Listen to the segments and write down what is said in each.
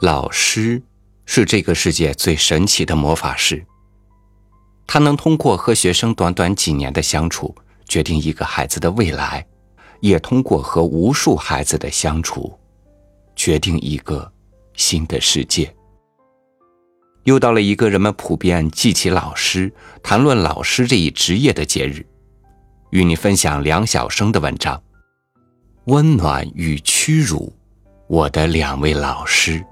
老师是这个世界最神奇的魔法师，他能通过和学生短短几年的相处，决定一个孩子的未来，也通过和无数孩子的相处，决定一个新的世界。又到了一个人们普遍记起老师、谈论老师这一职业的节日，与你分享梁晓声的文章《温暖与屈辱》，我的两位老师。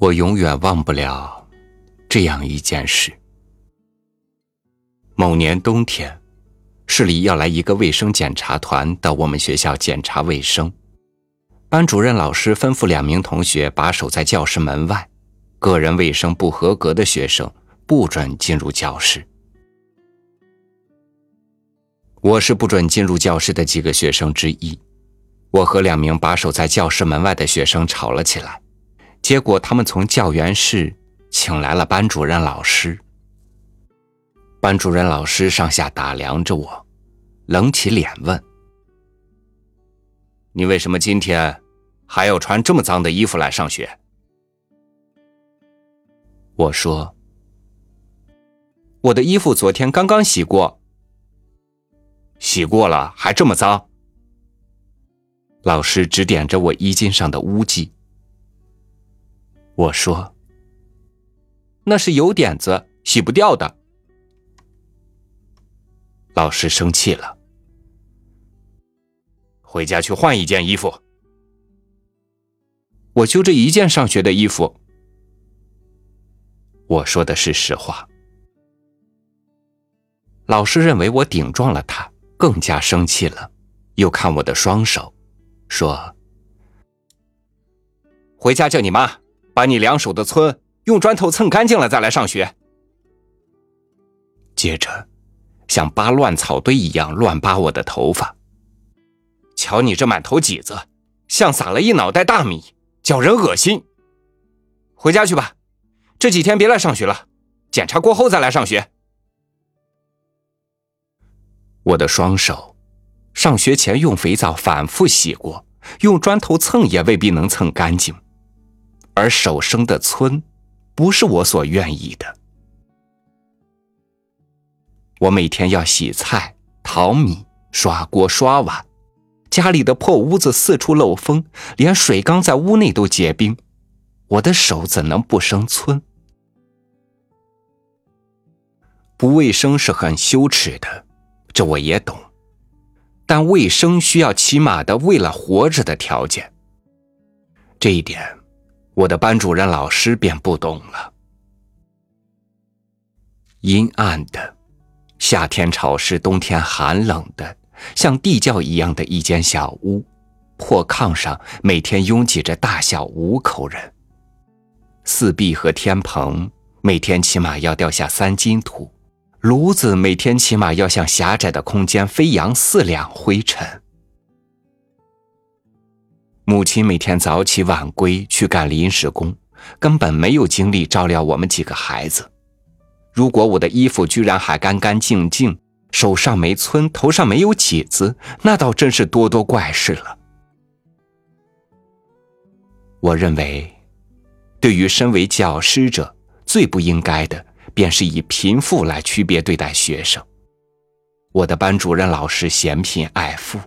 我永远忘不了这样一件事。某年冬天，市里要来一个卫生检查团到我们学校检查卫生。班主任老师吩咐两名同学把守在教室门外，个人卫生不合格的学生不准进入教室。我是不准进入教室的几个学生之一。我和两名把守在教室门外的学生吵了起来。结果，他们从教员室请来了班主任老师。班主任老师上下打量着我，冷起脸问：“你为什么今天还要穿这么脏的衣服来上学？”我说：“我的衣服昨天刚刚洗过，洗过了还这么脏。”老师指点着我衣襟上的污迹。我说：“那是油点子，洗不掉的。”老师生气了，回家去换一件衣服。我就这一件上学的衣服。我说的是实话。老师认为我顶撞了他，更加生气了，又看我的双手，说：“回家叫你妈。”把你两手的村用砖头蹭干净了再来上学。接着，像扒乱草堆一样乱扒我的头发。瞧你这满头挤子，像撒了一脑袋大米，叫人恶心。回家去吧，这几天别来上学了，检查过后再来上学。我的双手，上学前用肥皂反复洗过，用砖头蹭也未必能蹭干净。而手生的村，不是我所愿意的。我每天要洗菜、淘米、刷锅、刷碗，家里的破屋子四处漏风，连水缸在屋内都结冰，我的手怎能不生村？不卫生是很羞耻的，这我也懂。但卫生需要起码的为了活着的条件，这一点。我的班主任老师便不懂了。阴暗的，夏天潮湿，冬天寒冷的，像地窖一样的一间小屋，破炕上每天拥挤着大小五口人。四壁和天棚每天起码要掉下三斤土，炉子每天起码要向狭窄的空间飞扬四两灰尘。母亲每天早起晚归去干临时工，根本没有精力照料我们几个孩子。如果我的衣服居然还干干净净，手上没皴，头上没有起子，那倒真是多多怪事了。我认为，对于身为教师者，最不应该的便是以贫富来区别对待学生。我的班主任老师嫌贫爱富。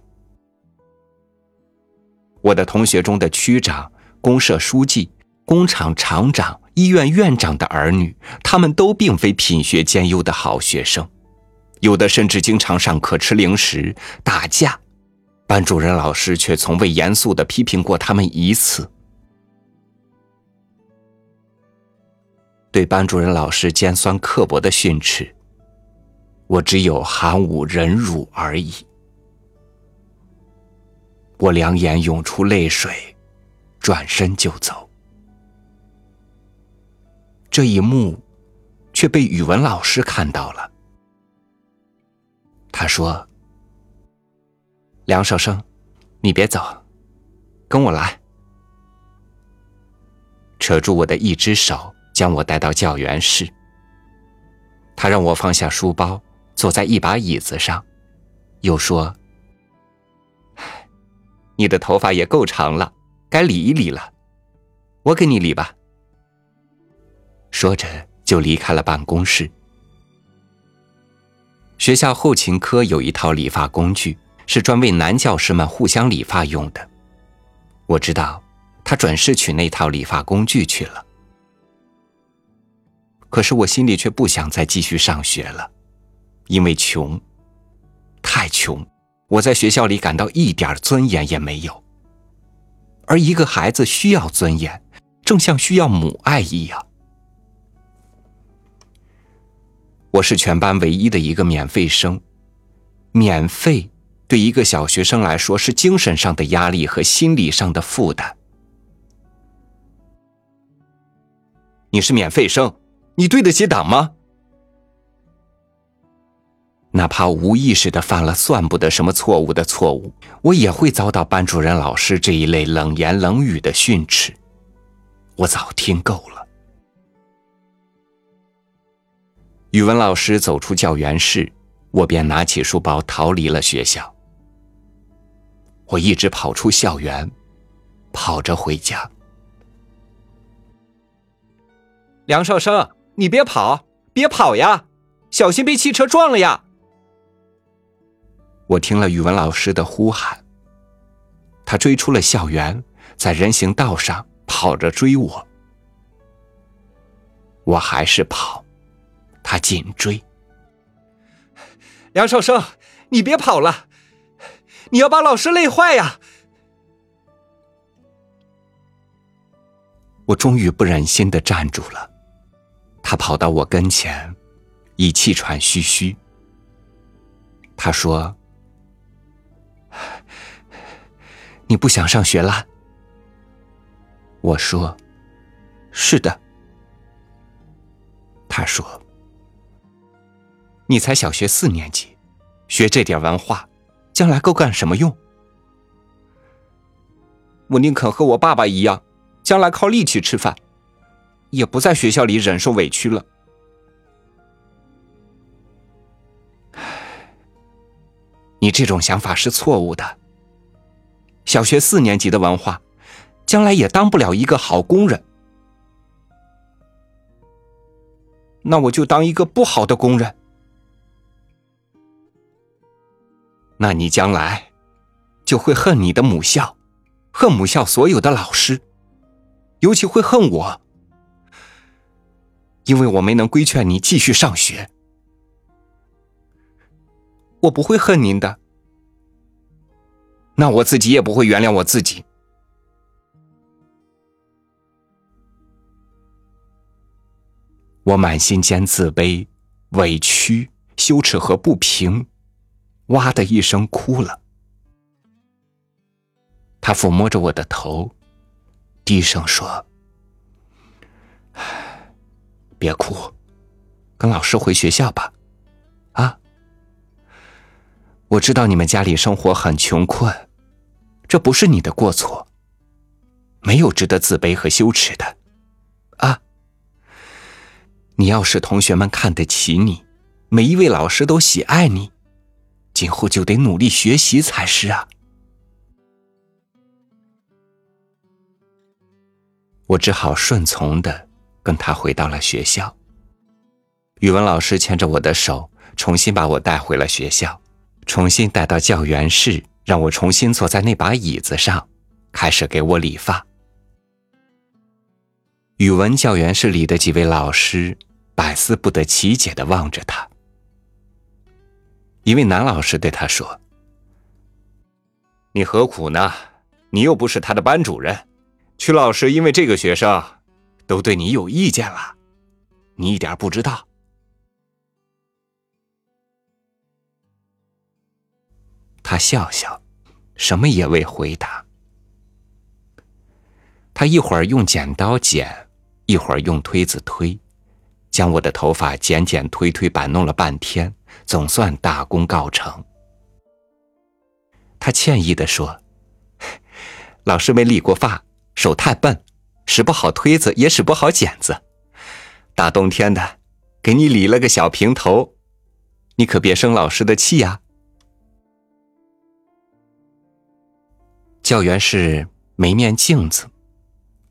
我的同学中的区长、公社书记、工厂厂长、医院院长的儿女，他们都并非品学兼优的好学生，有的甚至经常上课吃零食、打架，班主任老师却从未严肃的批评过他们一次。对班主任老师尖酸刻薄的训斥，我只有含武忍辱而已。我两眼涌出泪水，转身就走。这一幕却被语文老师看到了。他说：“梁少生，你别走，跟我来。扯住我的一只手，将我带到教员室。他让我放下书包，坐在一把椅子上，又说：“你的头发也够长了，该理一理了，我给你理吧。”说着就离开了办公室。学校后勤科有一套理发工具，是专为男教师们互相理发用的。我知道，他准是取那套理发工具去了。可是我心里却不想再继续上学了，因为穷，太穷，我在学校里感到一点尊严也没有。而一个孩子需要尊严，正像需要母爱一样。我是全班唯一的一个免费生，免费对一个小学生来说是精神上的压力和心理上的负担。你是免费生。你对得起党吗？哪怕无意识的犯了算不得什么错误的错误，我也会遭到班主任老师这一类冷言冷语的训斥。我早听够了。语文老师走出教员室，我便拿起书包逃离了学校。我一直跑出校园，跑着回家。梁少生。你别跑，别跑呀！小心被汽车撞了呀！我听了语文老师的呼喊，他追出了校园，在人行道上跑着追我。我还是跑，他紧追。梁少生，你别跑了，你要把老师累坏呀！我终于不忍心的站住了。他跑到我跟前，已气喘吁吁。他说：“你不想上学了？”我说：“是的。”他说：“你才小学四年级，学这点文化，将来够干什么用？我宁肯和我爸爸一样，将来靠力气吃饭。”也不在学校里忍受委屈了。你这种想法是错误的。小学四年级的文化，将来也当不了一个好工人。那我就当一个不好的工人。那你将来就会恨你的母校，恨母校所有的老师，尤其会恨我。因为我没能规劝你继续上学，我不会恨您的，那我自己也不会原谅我自己。我满心间自卑、委屈、羞耻和不平，哇的一声哭了。他抚摸着我的头，低声说。别哭，跟老师回学校吧，啊！我知道你们家里生活很穷困，这不是你的过错，没有值得自卑和羞耻的，啊！你要是同学们看得起你，每一位老师都喜爱你，今后就得努力学习才是啊！我只好顺从的。跟他回到了学校。语文老师牵着我的手，重新把我带回了学校，重新带到教员室，让我重新坐在那把椅子上，开始给我理发。语文教员室里的几位老师百思不得其解的望着他。一位男老师对他说：“你何苦呢？你又不是他的班主任，曲老师因为这个学生。”都对你有意见了，你一点不知道。他笑笑，什么也未回答。他一会儿用剪刀剪，一会儿用推子推，将我的头发剪剪推推摆弄了半天，总算大功告成。他歉意的说：“ 老师没理过发，手太笨，使不好推子，也使不好剪子。大冬天的，给你理了个小平头，你可别生老师的气呀。”教员室没面镜子，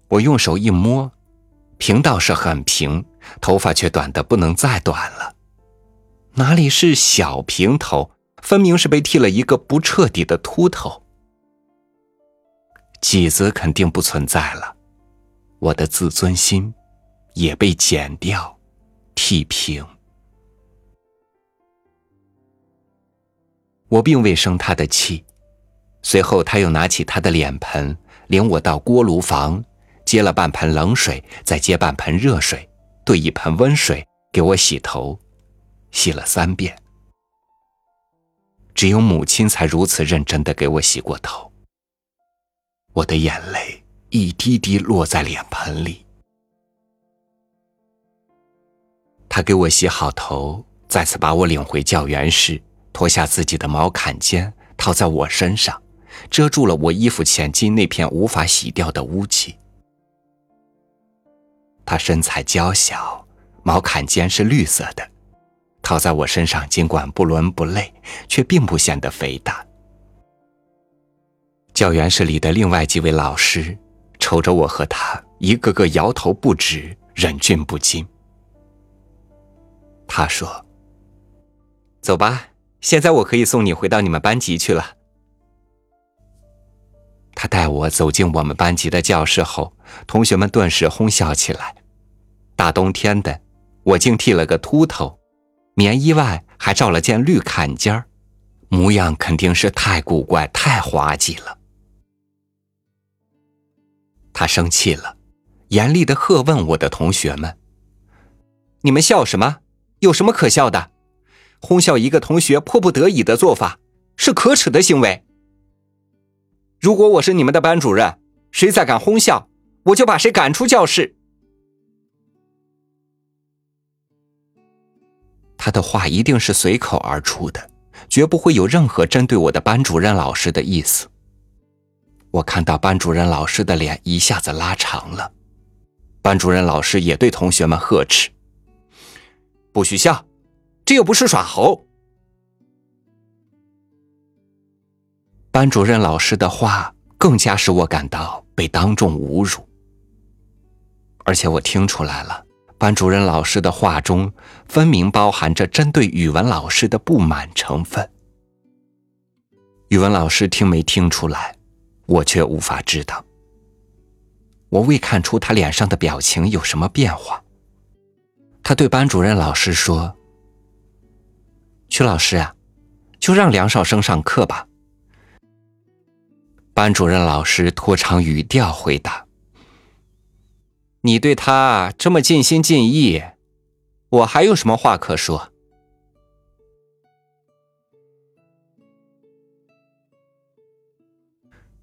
我用手一摸，平倒是很平，头发却短的不能再短了。哪里是小平头，分明是被剃了一个不彻底的秃头。髻子肯定不存在了，我的自尊心也被剪掉、剃平。我并未生他的气。随后，他又拿起他的脸盆，领我到锅炉房，接了半盆冷水，再接半盆热水，兑一盆温水给我洗头，洗了三遍。只有母亲才如此认真的给我洗过头。我的眼泪一滴滴落在脸盆里。他给我洗好头，再次把我领回教员室，脱下自己的毛坎肩套在我身上。遮住了我衣服前襟那片无法洗掉的污迹。他身材娇小，毛坎肩是绿色的，套在我身上，尽管不伦不类，却并不显得肥大。教员室里的另外几位老师瞅着我和他，一个个摇头不止，忍俊不禁。他说：“走吧，现在我可以送你回到你们班级去了。”他带我走进我们班级的教室后，同学们顿时哄笑起来。大冬天的，我竟剃了个秃头，棉衣外还罩了件绿坎肩儿，模样肯定是太古怪、太滑稽了。他生气了，严厉的喝问我的同学们：“你们笑什么？有什么可笑的？哄笑一个同学迫不得已的做法，是可耻的行为。”如果我是你们的班主任，谁再敢哄笑，我就把谁赶出教室。他的话一定是随口而出的，绝不会有任何针对我的班主任老师的意思。我看到班主任老师的脸一下子拉长了，班主任老师也对同学们呵斥：“不许笑，这又不是耍猴。”班主任老师的话更加使我感到被当众侮辱，而且我听出来了，班主任老师的话中分明包含着针对语文老师的不满成分。语文老师听没听出来，我却无法知道。我未看出他脸上的表情有什么变化。他对班主任老师说：“曲老师啊，就让梁少生上课吧。”班主任老师拖长语调回答：“你对他这么尽心尽意，我还有什么话可说？”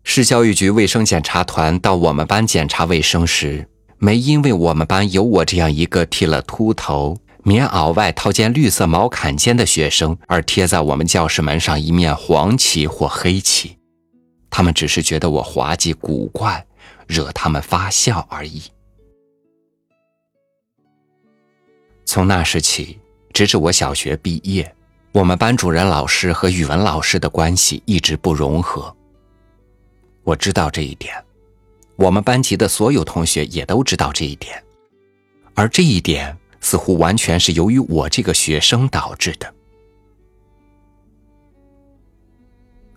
市教育局卫生检查团到我们班检查卫生时，没因为我们班有我这样一个剃了秃头、棉袄外套件绿色毛坎肩的学生，而贴在我们教室门上一面黄旗或黑旗。他们只是觉得我滑稽古怪，惹他们发笑而已。从那时起，直至我小学毕业，我们班主任老师和语文老师的关系一直不融合。我知道这一点，我们班级的所有同学也都知道这一点，而这一点似乎完全是由于我这个学生导致的。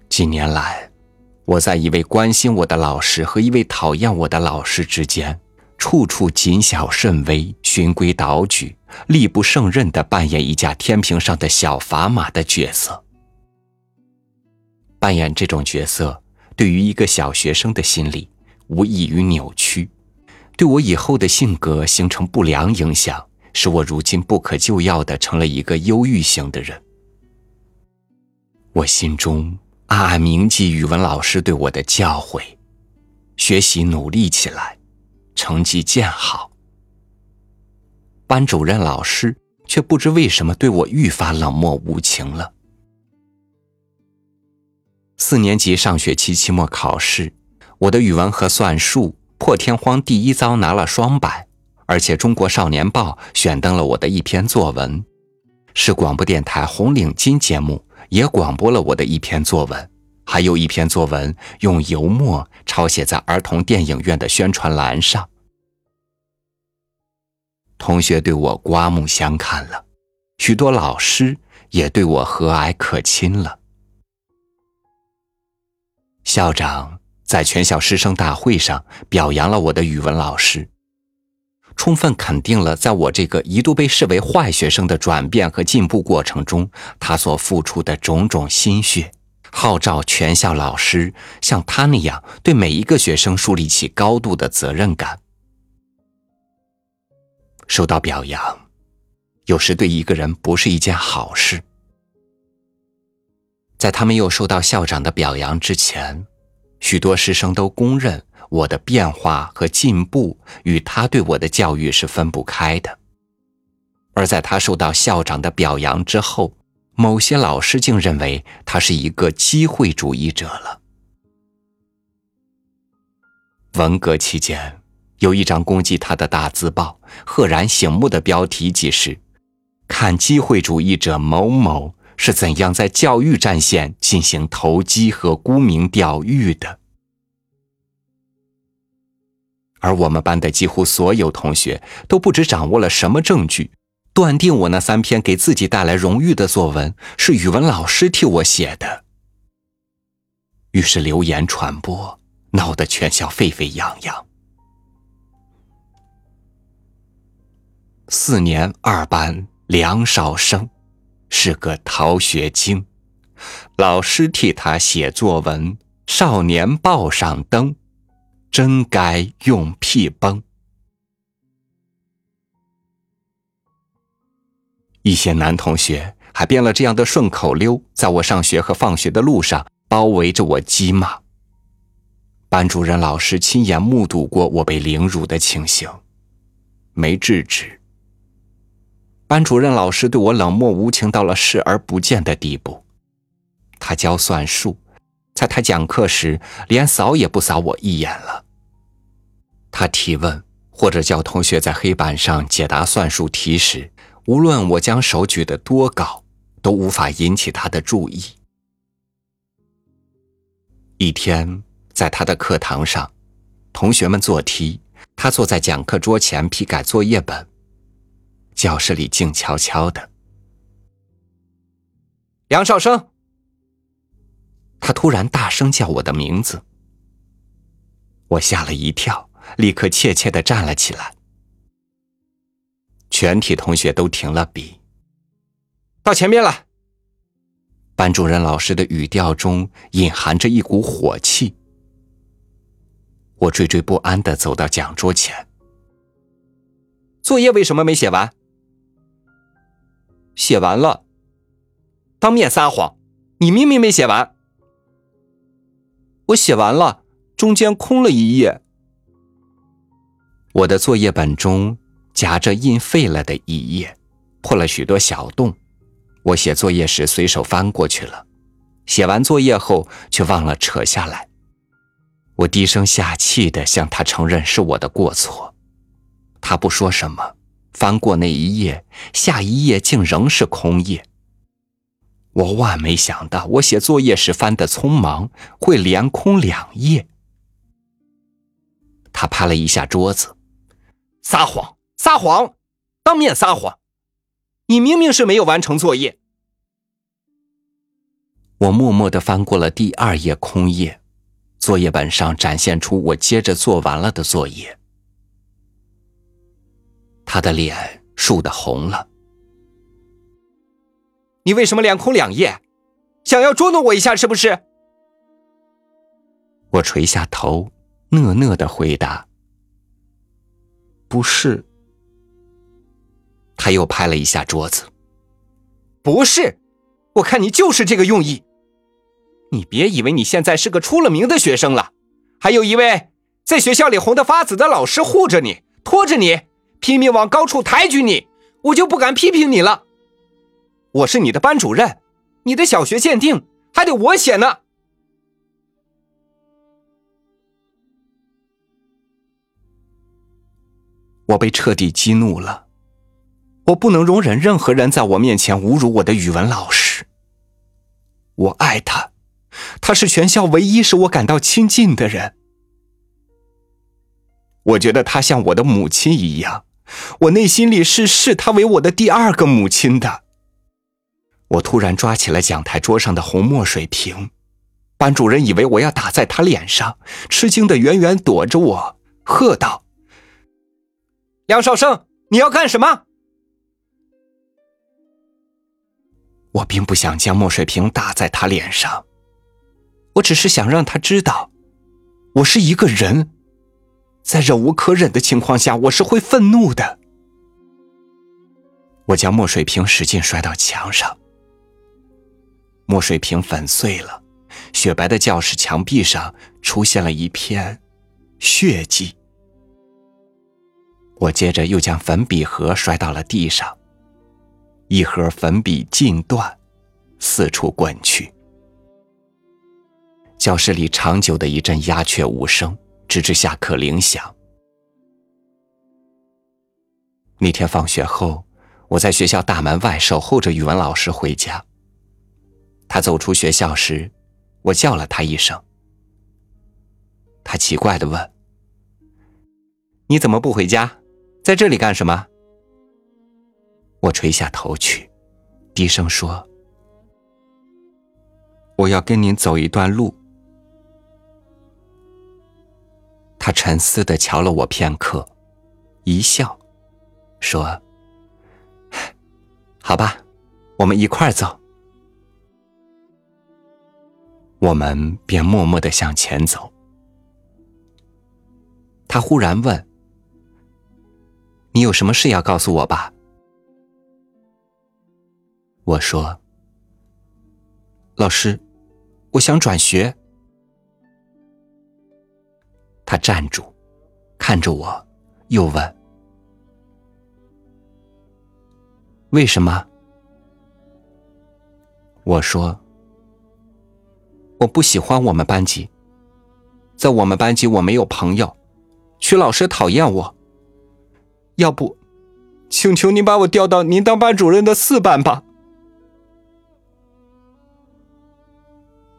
几年来。我在一位关心我的老师和一位讨厌我的老师之间，处处谨小慎微、循规蹈矩、力不胜任的扮演一架天平上的小砝码的角色。扮演这种角色，对于一个小学生的心理，无异于扭曲，对我以后的性格形成不良影响，使我如今不可救药的成了一个忧郁型的人。我心中。暗暗铭记语文老师对我的教诲：学习努力起来，成绩渐好。班主任老师却不知为什么对我愈发冷漠无情了。四年级上学期期末考试，我的语文和算术破天荒第一遭拿了双百，而且《中国少年报》选登了我的一篇作文，是广播电台红领巾节目也广播了我的一篇作文，还有一篇作文用油墨抄写在儿童电影院的宣传栏上。同学对我刮目相看了，许多老师也对我和蔼可亲了。校长在全校师生大会上表扬了我的语文老师，充分肯定了在我这个一度被视为坏学生的转变和进步过程中，他所付出的种种心血，号召全校老师像他那样对每一个学生树立起高度的责任感。受到表扬，有时对一个人不是一件好事。在他没有受到校长的表扬之前，许多师生都公认我的变化和进步与他对我的教育是分不开的。而在他受到校长的表扬之后，某些老师竟认为他是一个机会主义者了。文革期间，有一张攻击他的大字报，赫然醒目的标题即是“看机会主义者某某”。是怎样在教育战线进行投机和沽名钓誉的？而我们班的几乎所有同学都不知掌握了什么证据，断定我那三篇给自己带来荣誉的作文是语文老师替我写的。于是流言传播，闹得全校沸沸扬扬。四年二班梁少生。是个逃学精，老师替他写作文，《少年报》上登，真该用屁崩。一些男同学还编了这样的顺口溜，在我上学和放学的路上包围着我讥骂。班主任老师亲眼目睹过我被凌辱的情形，没制止。班主任老师对我冷漠无情到了视而不见的地步。他教算术，在他讲课时连扫也不扫我一眼了。他提问或者叫同学在黑板上解答算术题时，无论我将手举得多高，都无法引起他的注意。一天，在他的课堂上，同学们做题，他坐在讲课桌前批改作业本。教室里静悄悄的。梁少生，他突然大声叫我的名字，我吓了一跳，立刻怯怯的站了起来。全体同学都停了笔，到前面来。班主任老师的语调中隐含着一股火气。我惴惴不安的走到讲桌前，作业为什么没写完？写完了，当面撒谎！你明明没写完。我写完了，中间空了一页。我的作业本中夹着印废了的一页，破了许多小洞。我写作业时随手翻过去了，写完作业后却忘了扯下来。我低声下气的向他承认是我的过错，他不说什么。翻过那一页，下一页竟仍是空页。我万没想到，我写作业时翻的匆忙，会连空两页。他拍了一下桌子，撒谎，撒谎，当面撒谎！你明明是没有完成作业。我默默的翻过了第二页空页，作业本上展现出我接着做完了的作业。他的脸竖得红了。你为什么连空两页？想要捉弄我一下是不是？我垂下头，讷讷的回答：“不是。”他又拍了一下桌子：“不是，我看你就是这个用意。你别以为你现在是个出了名的学生了，还有一位在学校里红得发紫的老师护着你，拖着你。”拼命往高处抬举你，我就不敢批评你了。我是你的班主任你的小学鉴定还得我写呢。我被彻底激怒了我不能容忍任何人在我面前侮辱我的语文老师。我爱他他是全校唯一使我感到亲近的人。我觉得他像我的母亲一样我内心里是视他为我的第二个母亲的。我突然抓起了讲台桌上的红墨水瓶，班主任以为我要打在他脸上，吃惊的远远躲着我，喝道：“梁少生，你要干什么？”我并不想将墨水瓶打在他脸上，我只是想让他知道，我是一个人，在忍无可忍的情况下，我是会愤怒的。我将墨水瓶使劲摔到墙上。墨水瓶粉碎了，雪白的教室墙壁上出现了一片血迹。我接着又将粉笔盒摔到了地上，一盒粉笔尽断，四处滚去。教室里长久的一阵鸦雀无声，直至下课铃响。那天放学后，我在学校大门外守候着语文老师回家。他走出学校时，我叫了他一声。他奇怪的问：“你怎么不回家，在这里干什么？”我垂下头去，低声说：“我要跟您走一段路。”他沉思的瞧了我片刻，一笑，说：“好吧，我们一块儿走。”我们便默默的向前走。他忽然问：“你有什么事要告诉我吧？”我说：“老师，我想转学。”他站住，看着我，又问：“为什么？”我说。我不喜欢我们班级，在我们班级我没有朋友，曲老师讨厌我。要不，请求您把我调到您当班主任的四班吧。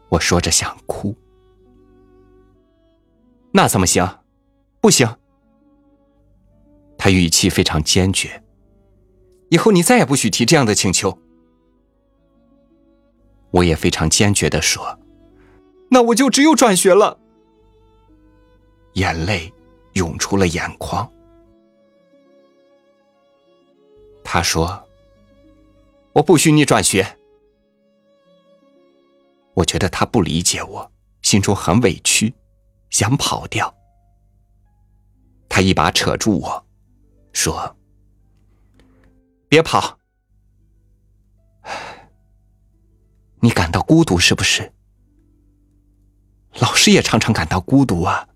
我说着想哭，那怎么行？不行。他语气非常坚决，以后你再也不许提这样的请求。我也非常坚决的说。那我就只有转学了。眼泪涌出了眼眶。他说：“我不许你转学。”我觉得他不理解我，心中很委屈，想跑掉。他一把扯住我，说：“别跑，你感到孤独是不是？”老师也常常感到孤独啊。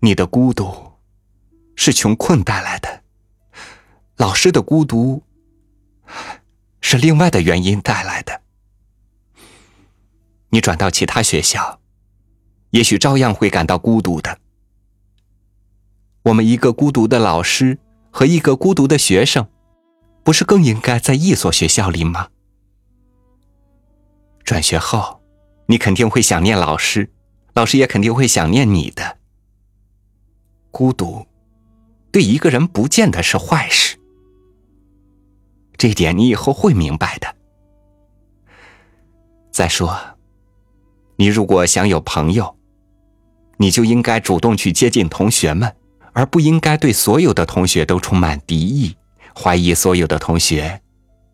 你的孤独是穷困带来的，老师的孤独是另外的原因带来的。你转到其他学校，也许照样会感到孤独的。我们一个孤独的老师和一个孤独的学生，不是更应该在一所学校里吗？转学后。你肯定会想念老师，老师也肯定会想念你的。孤独，对一个人不见得是坏事，这点你以后会明白的。再说，你如果想有朋友，你就应该主动去接近同学们，而不应该对所有的同学都充满敌意，怀疑所有的同学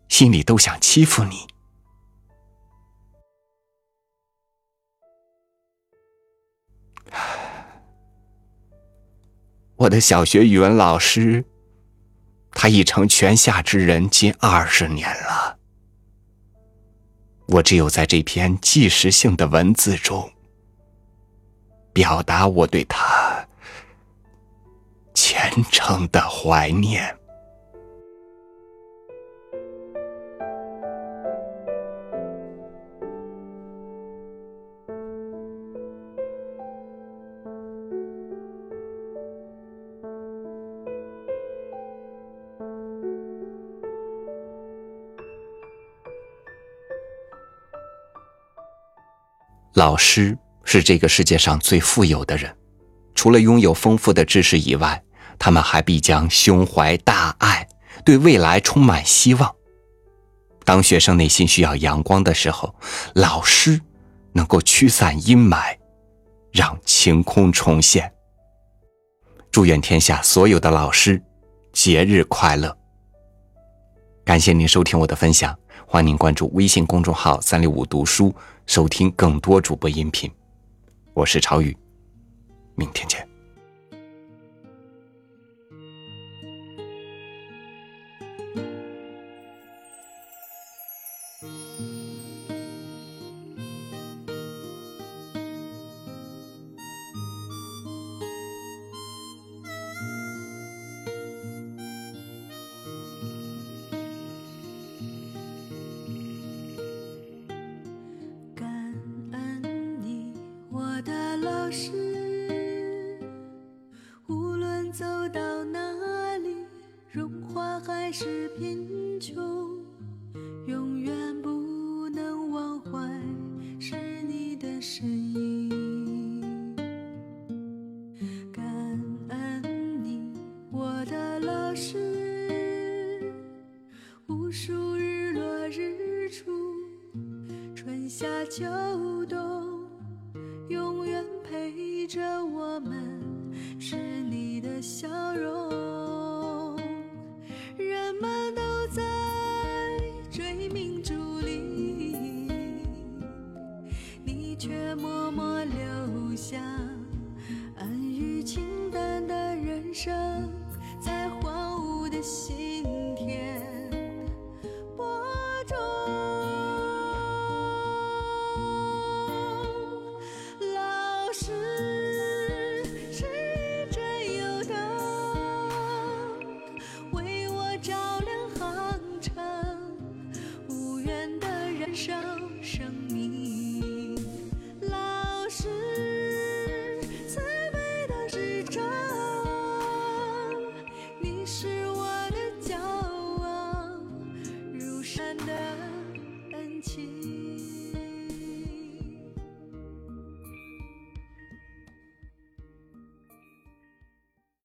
心里都想欺负你。我的小学语文老师，他已成泉下之人近二十年了。我只有在这篇纪实性的文字中，表达我对他虔诚的怀念。老师是这个世界上最富有的人，除了拥有丰富的知识以外，他们还必将胸怀大爱，对未来充满希望。当学生内心需要阳光的时候，老师能够驱散阴霾，让晴空重现。祝愿天下所有的老师节日快乐！感谢您收听我的分享，欢迎您关注微信公众号“三六五读书”，收听更多主播音频。我是朝雨，明天见。老师无论走到哪里荣华还是贫心。